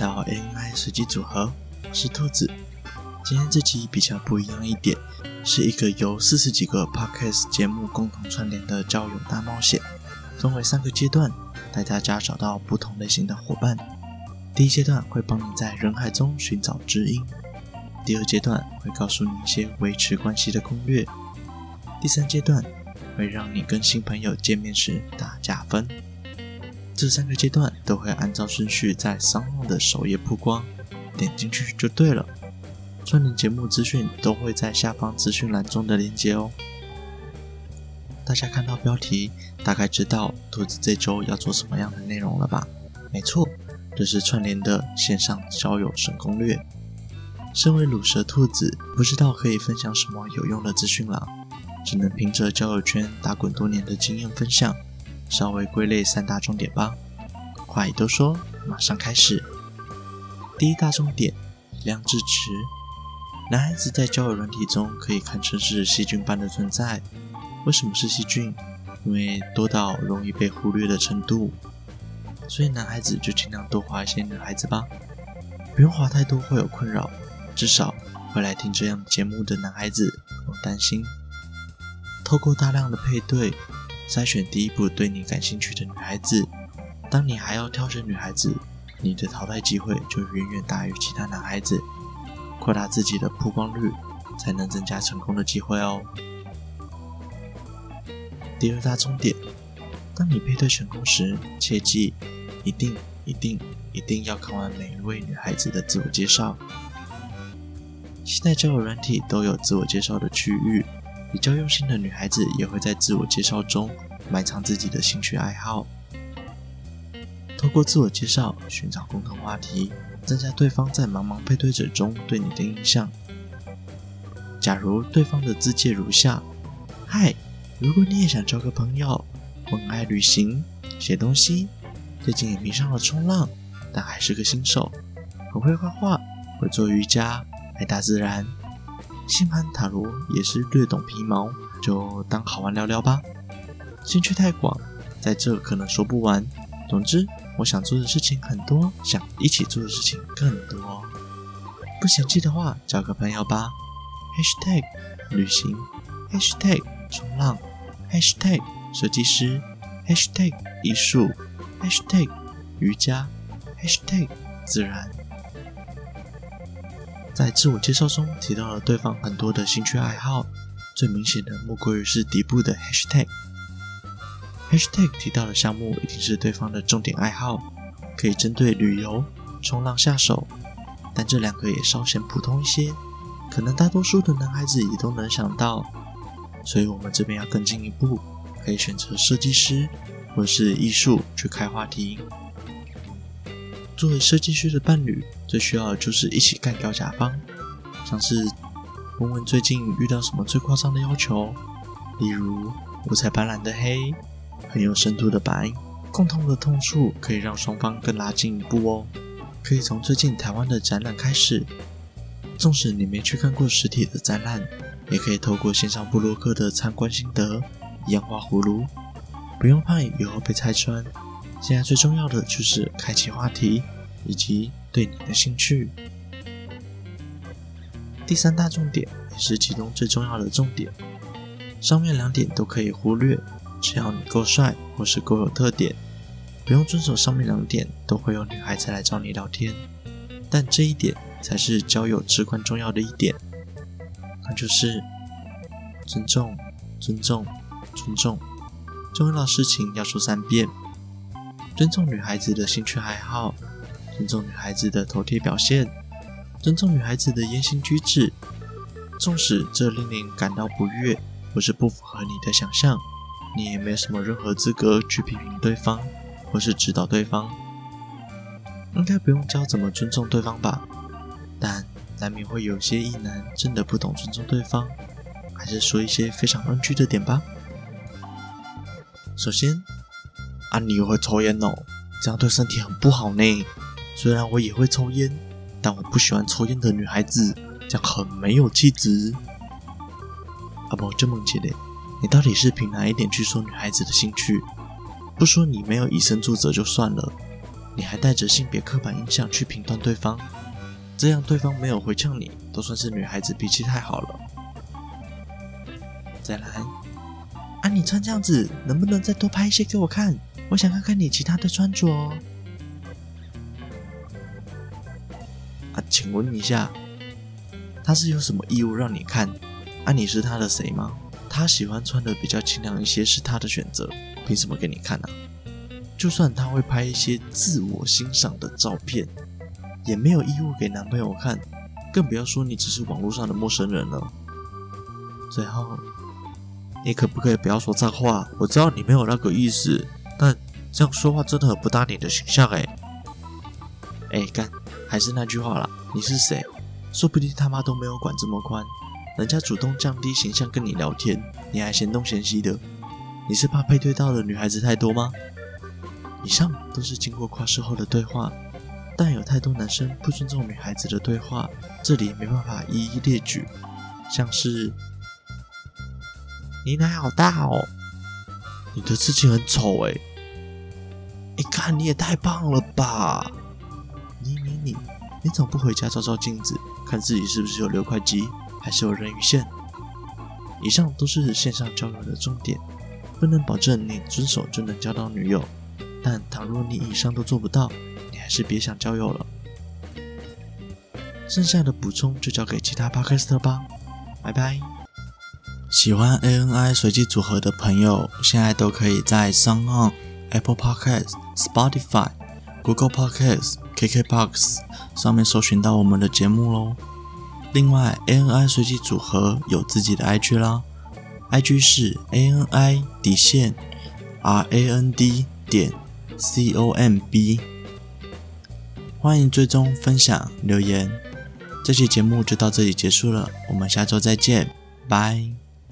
到 AI 随机组合，我是兔子。今天这集比较不一样一点，是一个由四十几个 podcast 节目共同串联的交友大冒险，分为三个阶段，带大家找到不同类型的伙伴。第一阶段会帮你在人海中寻找知音，第二阶段会告诉你一些维持关系的攻略，第三阶段会让你跟新朋友见面时打加分。这三个阶段都会按照顺序在 SoundOn 的首页曝光，点进去就对了。串联节目资讯都会在下方资讯栏中的链接哦。大家看到标题，大概知道兔子这周要做什么样的内容了吧？没错，这是串联的线上交友神攻略。身为卤蛇兔子，不知道可以分享什么有用的资讯了，只能凭着交友圈打滚多年的经验分享。稍微归类三大重点吧。话已多说，马上开始。第一大重点：量智池。男孩子在交友软体中可以看成是细菌般的存在。为什么是细菌？因为多到容易被忽略的程度。所以男孩子就尽量多滑一些女孩子吧。不用滑太多会有困扰，至少会来听这样节目的男孩子不用担心。透过大量的配对。筛选第一步对你感兴趣的女孩子，当你还要挑选女孩子，你的淘汰机会就远远大于其他男孩子。扩大自己的曝光率，才能增加成功的机会哦。第二大重点，当你配对成功时，切记一定、一定、一定要看完每一位女孩子的自我介绍。现在交友软体都有自我介绍的区域。比较用心的女孩子也会在自我介绍中埋藏自己的兴趣爱好，透过自我介绍寻找共同话题，增加对方在茫茫配对者中对你的印象。假如对方的自介如下：嗨，如果你也想交个朋友，我很爱旅行、写东西，最近也迷上了冲浪，但还是个新手，很会画画，会做瑜伽，爱大自然。星盘塔罗也是略懂皮毛，就当好玩聊聊吧。兴趣太广，在这可能说不完。总之，我想做的事情很多，想一起做的事情更多。不嫌弃的话，交个朋友吧。Hashtag 旅行，Hashtag 冲浪，Hashtag 设计师，Hashtag 艺术，Hashtag 瑜伽，Hashtag 自然。在自我介绍中提到了对方很多的兴趣爱好，最明显的莫过于是底部的 hashtag。hashtag 提到的项目一定是对方的重点爱好，可以针对旅游、冲浪下手，但这两个也稍显普通一些，可能大多数的男孩子也都能想到，所以我们这边要更进一步，可以选择设计师或是艺术去开话题。作为设计师的伴侣，最需要的就是一起干掉甲方，像是问问最近遇到什么最夸张的要求，例如五彩斑斓的黑，很有深度的白，共同的痛处可以让双方更拉近一步哦。可以从最近台湾的展览开始，纵使你没去看过实体的展览，也可以透过线上部落客的参观心得一样画葫芦，不用怕以后被拆穿。现在最重要的就是开启话题，以及对你的兴趣。第三大重点也是其中最重要的重点，上面两点都可以忽略，只要你够帅或是够有特点，不用遵守上面两点，都会有女孩子来找你聊天。但这一点才是交友至关重要的一点，那就是尊重、尊重、尊重，重要的事情要说三遍。尊重女孩子的兴趣爱好，尊重女孩子的头贴表现，尊重女孩子的言行举止。纵使这令你感到不悦，或是不符合你的想象，你也没什么任何资格去批评对方，或是指导对方。应该不用教怎么尊重对方吧？但难免会有些异男真的不懂尊重对方，还是说一些非常 NG 的点吧。首先。啊，你又会抽烟哦，这样对身体很不好呢。虽然我也会抽烟，但我不喜欢抽烟的女孩子，这样很没有气质。啊不，这么姐嘞，你到底是凭哪一点去说女孩子的兴趣？不说你没有以身作则就算了，你还带着性别刻板印象去评断对方，这样对方没有回呛你，都算是女孩子脾气太好了。再来，啊，你穿这样子，能不能再多拍一些给我看？我想看看你其他的穿着。啊，请问一下，他是有什么义务让你看？啊，你是他的谁吗？他喜欢穿的比较清凉一些，是他的选择，凭什么给你看啊？就算他会拍一些自我欣赏的照片，也没有义务给男朋友看，更不要说你只是网络上的陌生人了。最后，你可不可以不要说脏话？我知道你没有那个意思，这样说话真的很不搭你的形象哎。哎，干，还是那句话啦，你是谁？说不定他妈都没有管这么宽。人家主动降低形象跟你聊天，你还嫌东嫌西的，你是怕配对到的女孩子太多吗？以上都是经过夸饰后的对话，但有太多男生不尊重女孩子的对话，这里没办法一一列举。像是，你奶好大哦，你的刺青很丑哎，你看你也太棒了吧，你你你，你怎么不回家照照镜子，看自己是不是有六块肌？还是有人鱼线。以上都是线上交友的重点，不能保证你遵守就能交到女友。但倘若你以上都做不到，你还是别想交友了。剩下的补充就交给其他 Podcast 吧，拜拜。喜欢 ANI 随机组合的朋友，现在都可以在 SoundOn、Apple Podcast、Spotify、Google Podcasts、KKBox 上面搜寻到我们的节目喽。另外，ANI 随机组合有自己的 IG 啦，IG 是 ANI 底线 RAND 点 COMB，欢迎追踪、分享、留言。这期节目就到这里结束了，我们下周再见，拜。